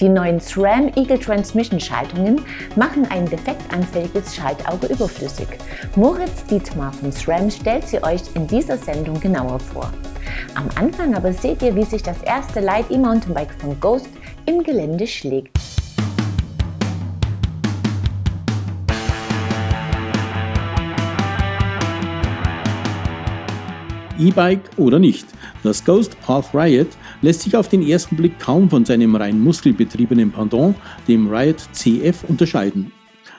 Die neuen SRAM Eagle Transmission Schaltungen machen ein defektanfälliges Schaltauge überflüssig. Moritz Dietmar von SRAM stellt sie euch in dieser Sendung genauer vor. Am Anfang aber seht ihr, wie sich das erste Light E-Mountainbike von Ghost im Gelände schlägt. E-Bike oder nicht. Das Ghost Path Riot lässt sich auf den ersten Blick kaum von seinem rein muskelbetriebenen Pendant, dem Riot CF, unterscheiden.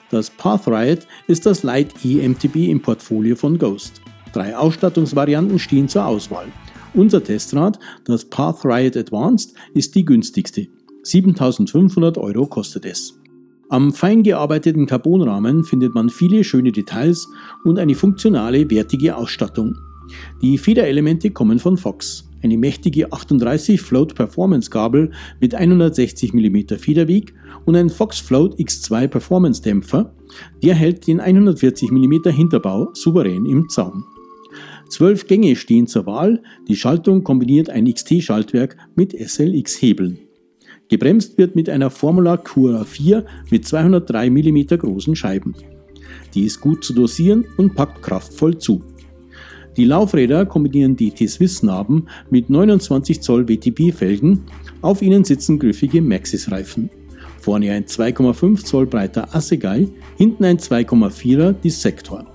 Das Path Riot ist das Light E-MTB im Portfolio von Ghost. Drei Ausstattungsvarianten stehen zur Auswahl. Unser Testrad, das Path Riot Advanced, ist die günstigste. 7500 Euro kostet es. Am fein gearbeiteten Carbonrahmen findet man viele schöne Details und eine funktionale, wertige Ausstattung. Die Federelemente kommen von Fox. Eine mächtige 38 Float Performance Gabel mit 160 mm Federweg und ein Fox Float X2 Performance Dämpfer, der hält den 140 mm Hinterbau souverän im Zaum. Zwölf Gänge stehen zur Wahl, die Schaltung kombiniert ein XT-Schaltwerk mit SLX-Hebeln. Gebremst wird mit einer Formula Cura 4 mit 203 mm großen Scheiben. Die ist gut zu dosieren und packt kraftvoll zu. Die Laufräder kombinieren die T-Swiss-Narben mit 29 Zoll WTB-Felgen, auf ihnen sitzen griffige Maxxis-Reifen. Vorne ein 2,5 Zoll breiter Assegai, hinten ein 2,4er Dissector.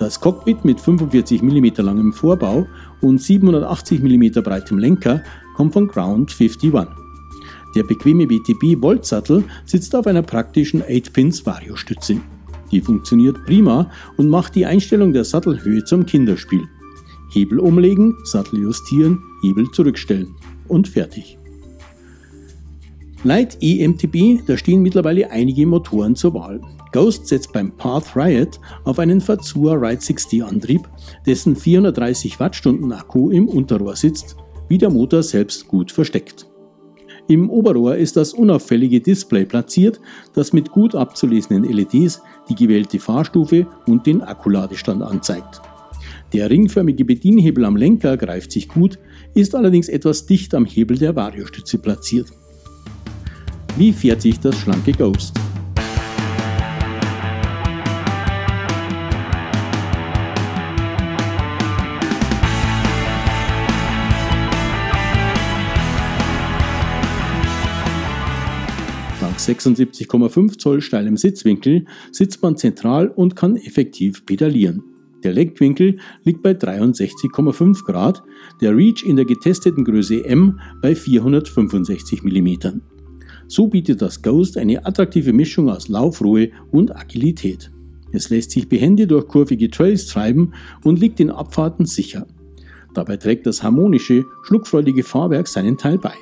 Das Cockpit mit 45 mm langem Vorbau und 780 mm breitem Lenker kommt von Ground 51. Der bequeme WTB-Voltsattel sitzt auf einer praktischen 8-Pins-Variostütze. Die funktioniert prima und macht die Einstellung der Sattelhöhe zum Kinderspiel. Hebel umlegen, Sattel justieren, Hebel zurückstellen und fertig. Light EMTB, da stehen mittlerweile einige Motoren zur Wahl. Ghost setzt beim Path Riot auf einen Fazua Ride 60 Antrieb, dessen 430 Wattstunden Akku im Unterrohr sitzt, wie der Motor selbst gut versteckt. Im Oberrohr ist das unauffällige Display platziert, das mit gut abzulesenden LEDs die gewählte Fahrstufe und den Akkuladestand anzeigt. Der ringförmige Bedienhebel am Lenker greift sich gut, ist allerdings etwas dicht am Hebel der Variostütze platziert. Wie fährt sich das schlanke Ghost? 76,5 Zoll steilem Sitzwinkel sitzt man zentral und kann effektiv pedalieren. Der Lenkwinkel liegt bei 63,5 Grad, der Reach in der getesteten Größe M bei 465 mm. So bietet das Ghost eine attraktive Mischung aus Laufruhe und Agilität. Es lässt sich behende durch kurvige Trails treiben und liegt in Abfahrten sicher. Dabei trägt das harmonische, schluckfreudige Fahrwerk seinen Teil bei.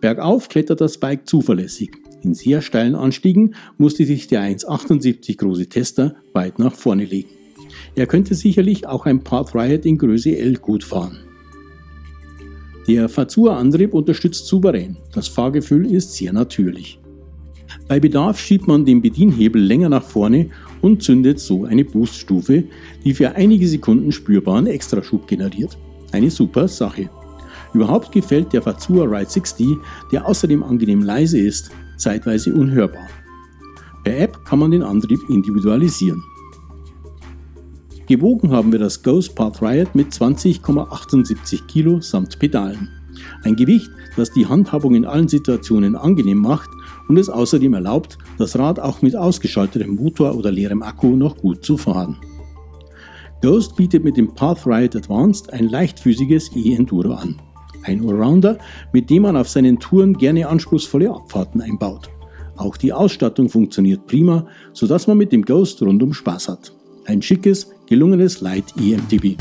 Bergauf klettert das Bike zuverlässig. In sehr steilen Anstiegen musste sich der 1,78 große Tester weit nach vorne legen. Er könnte sicherlich auch ein Path Riot in Größe L gut fahren. Der Fazua-Antrieb unterstützt souverän. Das Fahrgefühl ist sehr natürlich. Bei Bedarf schiebt man den Bedienhebel länger nach vorne und zündet so eine Booststufe, die für einige Sekunden spürbaren Extraschub generiert. Eine super Sache. Überhaupt gefällt der Fazua Ride 60, der außerdem angenehm leise ist, zeitweise unhörbar. Per App kann man den Antrieb individualisieren. Gewogen haben wir das Ghost Path Riot mit 20,78 Kilo samt Pedalen. Ein Gewicht, das die Handhabung in allen Situationen angenehm macht und es außerdem erlaubt, das Rad auch mit ausgeschaltetem Motor oder leerem Akku noch gut zu fahren. Ghost bietet mit dem Path Riot Advanced ein leichtfüßiges E-Enduro an. Ein Allrounder, mit dem man auf seinen Touren gerne anspruchsvolle Abfahrten einbaut. Auch die Ausstattung funktioniert prima, sodass man mit dem Ghost rundum Spaß hat. Ein schickes, gelungenes Light EMTB.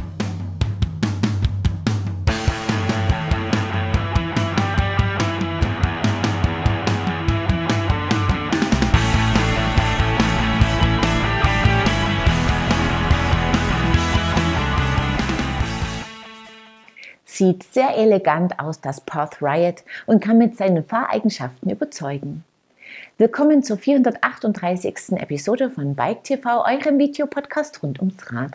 Sieht sehr elegant aus, das Path Riot, und kann mit seinen Fahreigenschaften überzeugen. Willkommen zur 438. Episode von Bike TV, eurem Videopodcast rund ums Rad.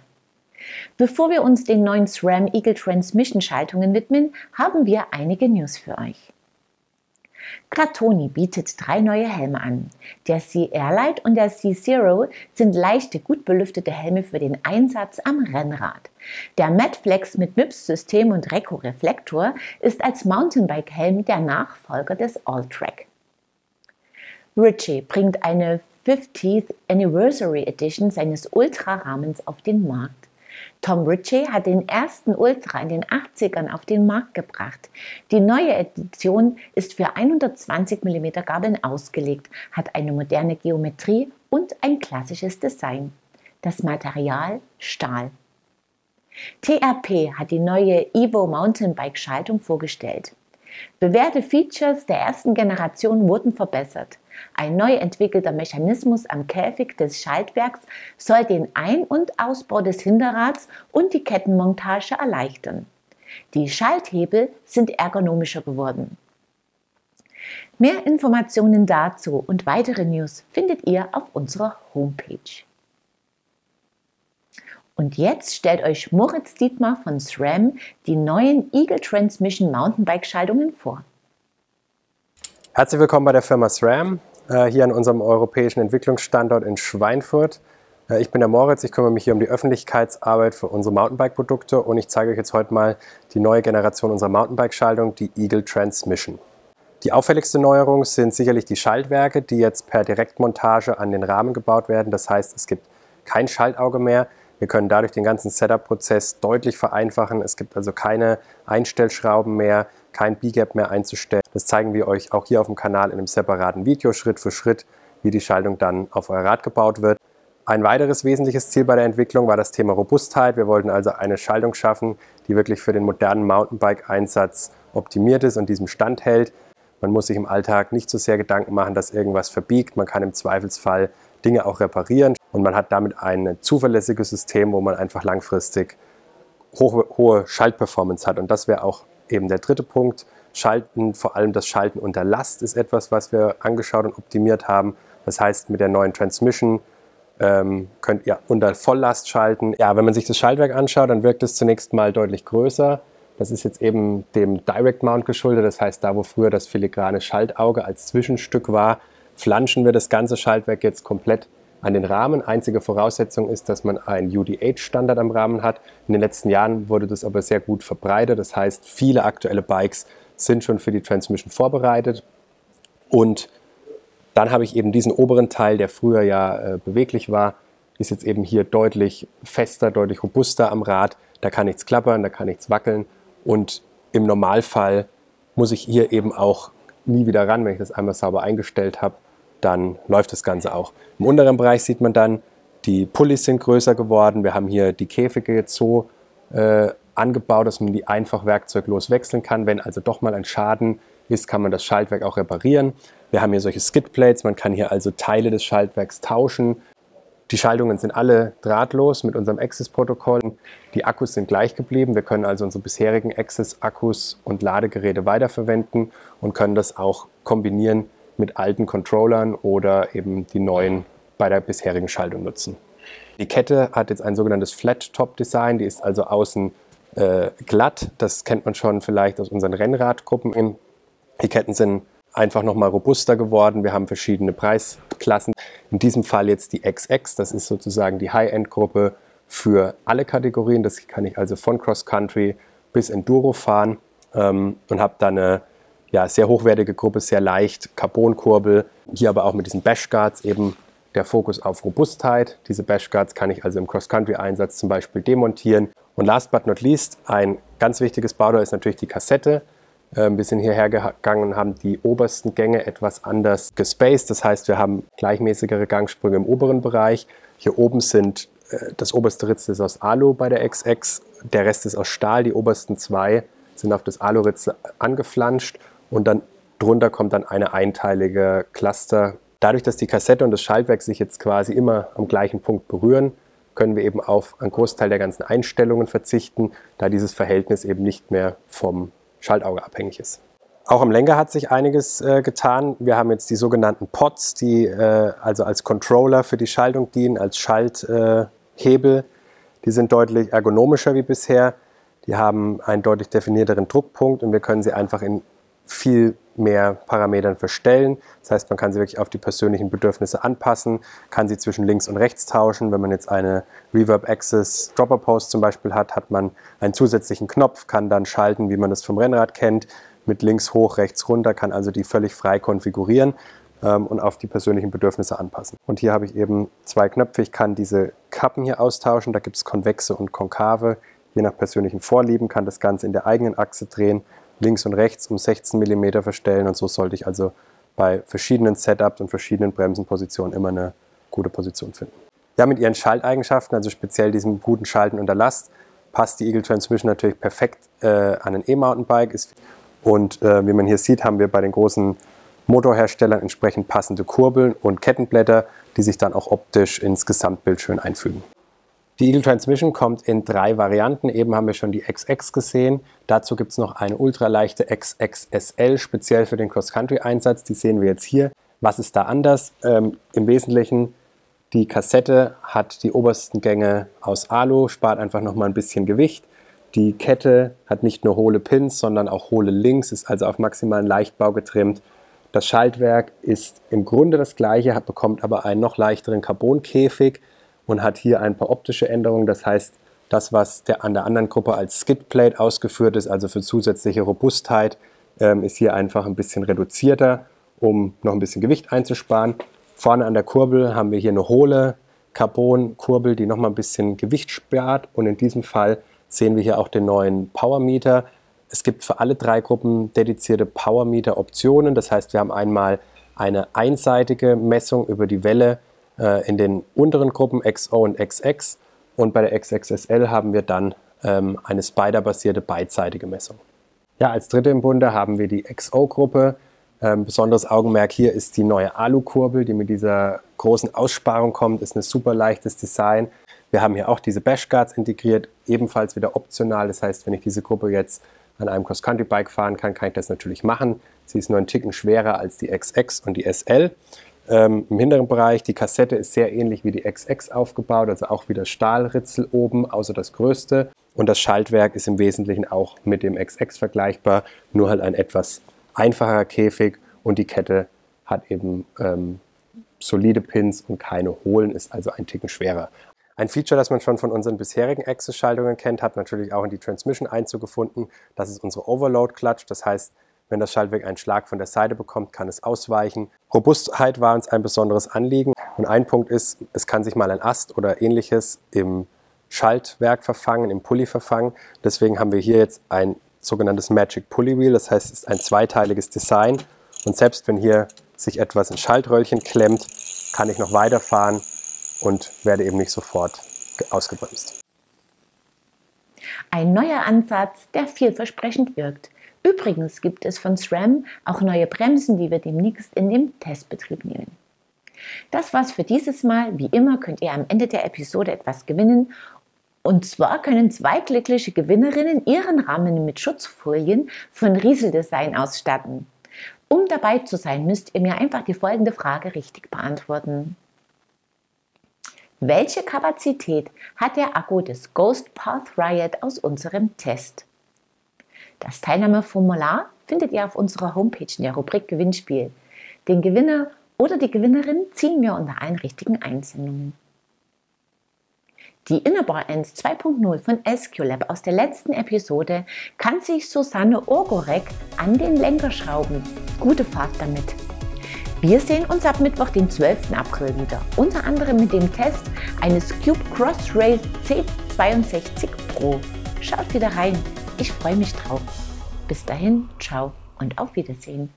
Bevor wir uns den neuen SRAM Eagle Transmission Schaltungen widmen, haben wir einige News für euch. Gratoni bietet drei neue Helme an. Der Sea Airlight und der Sea Zero sind leichte, gut belüftete Helme für den Einsatz am Rennrad. Der Madflex mit MIPS-System und Reco-Reflektor ist als Mountainbike-Helm der Nachfolger des Alltrack. Ritchie bringt eine 50th Anniversary Edition seines Ultra-Rahmens auf den Markt. Tom Ritchie hat den ersten Ultra in den 80ern auf den Markt gebracht. Die neue Edition ist für 120 mm Gabeln ausgelegt, hat eine moderne Geometrie und ein klassisches Design. Das Material Stahl. TRP hat die neue Evo Mountainbike Schaltung vorgestellt. Bewährte Features der ersten Generation wurden verbessert. Ein neu entwickelter Mechanismus am Käfig des Schaltwerks soll den Ein- und Ausbau des Hinterrads und die Kettenmontage erleichtern. Die Schalthebel sind ergonomischer geworden. Mehr Informationen dazu und weitere News findet ihr auf unserer Homepage. Und jetzt stellt euch Moritz Dietmar von SRAM die neuen Eagle Transmission Mountainbike Schaltungen vor. Herzlich willkommen bei der Firma SRAM, äh, hier an unserem europäischen Entwicklungsstandort in Schweinfurt. Äh, ich bin der Moritz, ich kümmere mich hier um die Öffentlichkeitsarbeit für unsere Mountainbike-Produkte und ich zeige euch jetzt heute mal die neue Generation unserer Mountainbike-Schaltung, die Eagle Transmission. Die auffälligste Neuerung sind sicherlich die Schaltwerke, die jetzt per Direktmontage an den Rahmen gebaut werden. Das heißt, es gibt kein Schaltauge mehr. Wir können dadurch den ganzen Setup-Prozess deutlich vereinfachen. Es gibt also keine Einstellschrauben mehr kein B-Gap mehr einzustellen. Das zeigen wir euch auch hier auf dem Kanal in einem separaten Video Schritt für Schritt, wie die Schaltung dann auf euer Rad gebaut wird. Ein weiteres wesentliches Ziel bei der Entwicklung war das Thema Robustheit. Wir wollten also eine Schaltung schaffen, die wirklich für den modernen Mountainbike-Einsatz optimiert ist und diesem standhält. Man muss sich im Alltag nicht so sehr Gedanken machen, dass irgendwas verbiegt. Man kann im Zweifelsfall Dinge auch reparieren und man hat damit ein zuverlässiges System, wo man einfach langfristig hohe, hohe Schaltperformance hat. Und das wäre auch eben der dritte Punkt. Schalten, vor allem das Schalten unter Last ist etwas, was wir angeschaut und optimiert haben. Das heißt, mit der neuen Transmission ähm, könnt ihr unter Volllast schalten. Ja, wenn man sich das Schaltwerk anschaut, dann wirkt es zunächst mal deutlich größer. Das ist jetzt eben dem Direct Mount geschuldet. Das heißt, da wo früher das filigrane Schaltauge als Zwischenstück war, flanschen wir das ganze Schaltwerk jetzt komplett an den Rahmen. Einzige Voraussetzung ist, dass man einen UDH-Standard am Rahmen hat. In den letzten Jahren wurde das aber sehr gut verbreitet. Das heißt, viele aktuelle Bikes sind schon für die Transmission vorbereitet. Und dann habe ich eben diesen oberen Teil, der früher ja äh, beweglich war, ist jetzt eben hier deutlich fester, deutlich robuster am Rad. Da kann nichts klappern, da kann nichts wackeln. Und im Normalfall muss ich hier eben auch nie wieder ran, wenn ich das einmal sauber eingestellt habe dann läuft das Ganze auch. Im unteren Bereich sieht man dann, die Pullis sind größer geworden. Wir haben hier die Käfige jetzt so äh, angebaut, dass man die einfach werkzeuglos wechseln kann. Wenn also doch mal ein Schaden ist, kann man das Schaltwerk auch reparieren. Wir haben hier solche Skidplates, man kann hier also Teile des Schaltwerks tauschen. Die Schaltungen sind alle drahtlos mit unserem Access-Protokoll. Die Akkus sind gleich geblieben. Wir können also unsere bisherigen Access-Akkus und Ladegeräte weiterverwenden und können das auch kombinieren mit alten Controllern oder eben die neuen bei der bisherigen Schaltung nutzen. Die Kette hat jetzt ein sogenanntes Flat-Top-Design, die ist also außen äh, glatt. Das kennt man schon vielleicht aus unseren Rennradgruppen. Die Ketten sind einfach nochmal robuster geworden. Wir haben verschiedene Preisklassen. In diesem Fall jetzt die XX, das ist sozusagen die High-End-Gruppe für alle Kategorien. Das kann ich also von Cross-Country bis Enduro fahren ähm, und habe dann eine ja, sehr hochwertige Gruppe, sehr leicht, Carbonkurbel. Hier aber auch mit diesen Bashguards eben der Fokus auf Robustheit. Diese Bashguards kann ich also im Cross-Country-Einsatz zum Beispiel demontieren. Und last but not least, ein ganz wichtiges Bauteil ist natürlich die Kassette. Ähm, wir sind hierher gegangen und haben die obersten Gänge etwas anders gespaced. Das heißt, wir haben gleichmäßigere Gangsprünge im oberen Bereich. Hier oben sind äh, das oberste Ritzel ist aus Alu bei der XX, der Rest ist aus Stahl. Die obersten zwei sind auf das Alu-Ritzel angeflanscht und dann drunter kommt dann eine einteilige Cluster. Dadurch, dass die Kassette und das Schaltwerk sich jetzt quasi immer am gleichen Punkt berühren, können wir eben auf einen Großteil der ganzen Einstellungen verzichten, da dieses Verhältnis eben nicht mehr vom Schaltauge abhängig ist. Auch am Lenker hat sich einiges äh, getan. Wir haben jetzt die sogenannten Pods, die äh, also als Controller für die Schaltung dienen, als Schalthebel. Äh, die sind deutlich ergonomischer wie bisher. Die haben einen deutlich definierteren Druckpunkt und wir können sie einfach in viel mehr Parametern verstellen. Das heißt, man kann sie wirklich auf die persönlichen Bedürfnisse anpassen, kann sie zwischen links und rechts tauschen. Wenn man jetzt eine Reverb Access Dropper Post zum Beispiel hat, hat man einen zusätzlichen Knopf, kann dann schalten, wie man das vom Rennrad kennt, mit links hoch, rechts runter, kann also die völlig frei konfigurieren ähm, und auf die persönlichen Bedürfnisse anpassen. Und hier habe ich eben zwei Knöpfe. Ich kann diese Kappen hier austauschen. Da gibt es konvexe und konkave. Je nach persönlichen Vorlieben kann das Ganze in der eigenen Achse drehen, links und rechts um 16 mm verstellen. Und so sollte ich also bei verschiedenen Setups und verschiedenen Bremsenpositionen immer eine gute Position finden. Ja, mit ihren Schalteigenschaften, also speziell diesem guten Schalten unter Last, passt die Eagle Transmission natürlich perfekt äh, an ein E-Mountainbike. Und äh, wie man hier sieht, haben wir bei den großen Motorherstellern entsprechend passende Kurbeln und Kettenblätter, die sich dann auch optisch ins Gesamtbild schön einfügen. Die Eagle Transmission kommt in drei Varianten. Eben haben wir schon die XX gesehen. Dazu gibt es noch eine ultraleichte XXSL, speziell für den Cross-Country-Einsatz. Die sehen wir jetzt hier. Was ist da anders? Ähm, Im Wesentlichen, die Kassette hat die obersten Gänge aus Alu, spart einfach nochmal ein bisschen Gewicht. Die Kette hat nicht nur hohle Pins, sondern auch hohle Links, ist also auf maximalen Leichtbau getrimmt das Schaltwerk ist im Grunde das gleiche, bekommt aber einen noch leichteren Carbonkäfig und hat hier ein paar optische Änderungen. Das heißt, das, was der, an der anderen Gruppe als Skidplate ausgeführt ist, also für zusätzliche Robustheit, ähm, ist hier einfach ein bisschen reduzierter, um noch ein bisschen Gewicht einzusparen. Vorne an der Kurbel haben wir hier eine hohle Carbon-Kurbel, die nochmal ein bisschen Gewicht spart. Und in diesem Fall sehen wir hier auch den neuen Power Meter, es gibt für alle drei Gruppen dedizierte Power-Meter-Optionen. Das heißt, wir haben einmal eine einseitige Messung über die Welle äh, in den unteren Gruppen XO und XX. Und bei der XXSL haben wir dann ähm, eine Spider-basierte beidseitige Messung. Ja, als dritte im Bunde haben wir die XO-Gruppe. Ähm, besonderes Augenmerk hier ist die neue Alu-Kurbel, die mit dieser großen Aussparung kommt. Ist ein super leichtes Design. Wir haben hier auch diese Bashguards integriert, ebenfalls wieder optional. Das heißt, wenn ich diese Gruppe jetzt an einem Cross-Country-Bike fahren kann, kann ich das natürlich machen. Sie ist nur ein Ticken schwerer als die XX und die SL. Ähm, Im hinteren Bereich, die Kassette ist sehr ähnlich wie die XX aufgebaut, also auch wieder Stahlritzel oben, außer das größte. Und das Schaltwerk ist im Wesentlichen auch mit dem XX vergleichbar, nur halt ein etwas einfacher Käfig und die Kette hat eben ähm, solide Pins und keine hohlen, ist also ein Ticken schwerer. Ein Feature, das man schon von unseren bisherigen Access-Schaltungen kennt, hat natürlich auch in die Transmission Einzug gefunden. Das ist unsere Overload-Clutch. Das heißt, wenn das Schaltwerk einen Schlag von der Seite bekommt, kann es ausweichen. Robustheit war uns ein besonderes Anliegen. Und ein Punkt ist, es kann sich mal ein Ast oder ähnliches im Schaltwerk verfangen, im Pulli verfangen. Deswegen haben wir hier jetzt ein sogenanntes Magic Pulley Wheel. Das heißt, es ist ein zweiteiliges Design. Und selbst wenn hier sich etwas ins Schaltröllchen klemmt, kann ich noch weiterfahren und werde eben nicht sofort ausgebremst. Ein neuer Ansatz, der vielversprechend wirkt. Übrigens gibt es von SRAM auch neue Bremsen, die wir demnächst in den Testbetrieb nehmen. Das war's für dieses Mal. Wie immer könnt ihr am Ende der Episode etwas gewinnen. Und zwar können zwei glückliche Gewinnerinnen ihren Rahmen mit Schutzfolien von Riesel Design ausstatten. Um dabei zu sein, müsst ihr mir einfach die folgende Frage richtig beantworten. Welche Kapazität hat der Akku des Ghost Path Riot aus unserem Test? Das Teilnahmeformular findet ihr auf unserer Homepage in der Rubrik Gewinnspiel. Den Gewinner oder die Gewinnerin ziehen wir unter allen richtigen Einsendungen. Die Innerbar Ends 2.0 von SQLab aus der letzten Episode kann sich Susanne Ogorek an den Lenker schrauben. Gute Fahrt damit! Wir sehen uns ab Mittwoch, den 12. April wieder, unter anderem mit dem Test eines Cube Crossrail C62 Pro. Schaut wieder rein, ich freue mich drauf. Bis dahin, ciao und auf Wiedersehen.